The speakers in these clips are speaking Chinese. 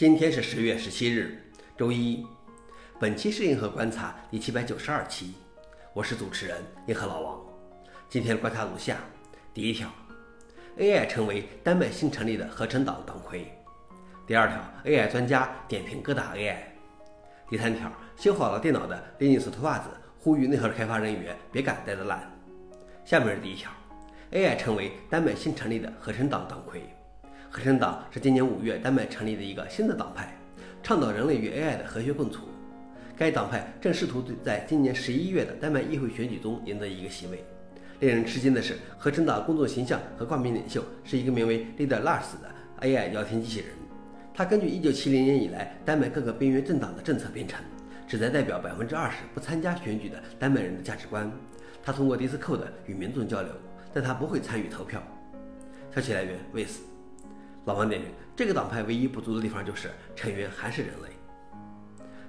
今天是十月十七日，周一。本期是银河观察第七百九十二期，我是主持人银河老王。今天观察如下：第一条，AI 成为丹麦新成立的合成党党魁；第二条，AI 专家点评各大 AI；第三条，修好了电脑的林尼斯脱袜子呼吁内核开发人员别赶带着烂。下面是第一条，AI 成为丹麦新成立的合成党党魁。合成党是今年五月丹麦成立的一个新的党派，倡导人类与 AI 的和谐共处。该党派正试图在今年十一月的丹麦议会选举中赢得一个席位。令人吃惊的是，合成党公众形象和冠名领袖是一个名为 Leader Lars 的 AI 聊天机器人。他根据1970年以来丹麦各个边缘政党的政策编程，旨在代表百分之二十不参加选举的丹麦人的价值观。他通过 Discord 与民众交流，但他不会参与投票。消息来源 w i s 老王点评：这个党派唯一不足的地方就是成员还是人类。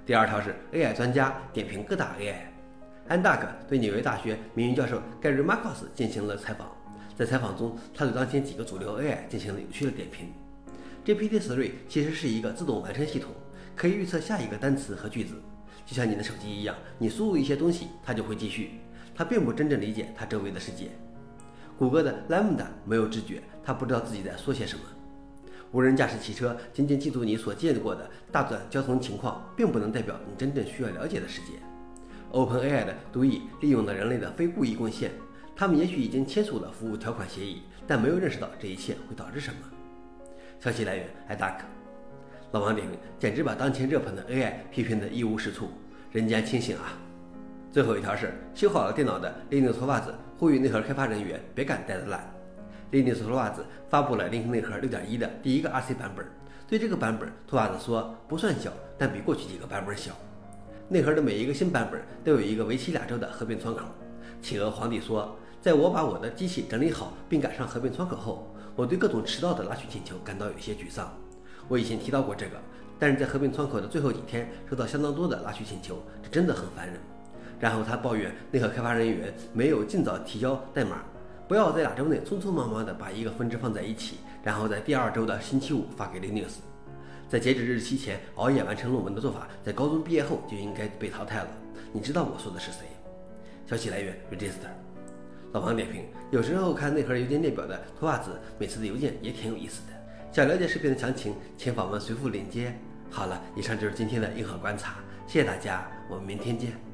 第二条是 AI 专家点评各大 AI。安大克对纽约大学名誉教授盖瑞·马克斯进行了采访，在采访中，他对当前几个主流 AI 进行了有趣的点评。GPT-3 其实是一个自动完成系统，可以预测下一个单词和句子，就像你的手机一样，你输入一些东西，它就会继续。它并不真正理解它周围的世界。谷歌的 Lambda 没有知觉，它不知道自己在说些什么。无人驾驶汽车仅仅记住你所见过的大段交通情况，并不能代表你真正需要了解的世界。OpenAI 的读译利用了人类的非故意贡献，他们也许已经签署了服务条款协议，但没有认识到这一切会导致什么。消息来源：iDuck。老王点评：简直把当前热捧的 AI 批评得一无是处，人间清醒啊！最后一条是修好了电脑的 Linux 脱袜子呼吁内核开发人员别赶带着烂。Linux 脱袜子发布了 Linux 内核6.1的第一个 RC 版本。对这个版本，脱袜子说不算小，但比过去几个版本小。内核的每一个新版本都有一个为期两周的合并窗口。企鹅皇帝说，在我把我的机器整理好并赶上合并窗口后，我对各种迟到的拉取请求感到有些沮丧。我以前提到过这个，但是在合并窗口的最后几天收到相当多的拉取请求，这真的很烦人。然后他抱怨内核开发人员没有尽早提交代码。不要在两周内匆匆忙忙地把一个分支放在一起，然后在第二周的星期五发给 Linux。在截止日期前熬夜完成论文的做法，在高中毕业后就应该被淘汰了。你知道我说的是谁？消息来源：Register。老王点评：有时候看内核邮件列表的托袜子每次的邮件也挺有意思的。想了解视频的详情，请访问随附链接。好了，以上就是今天的硬核观察，谢谢大家，我们明天见。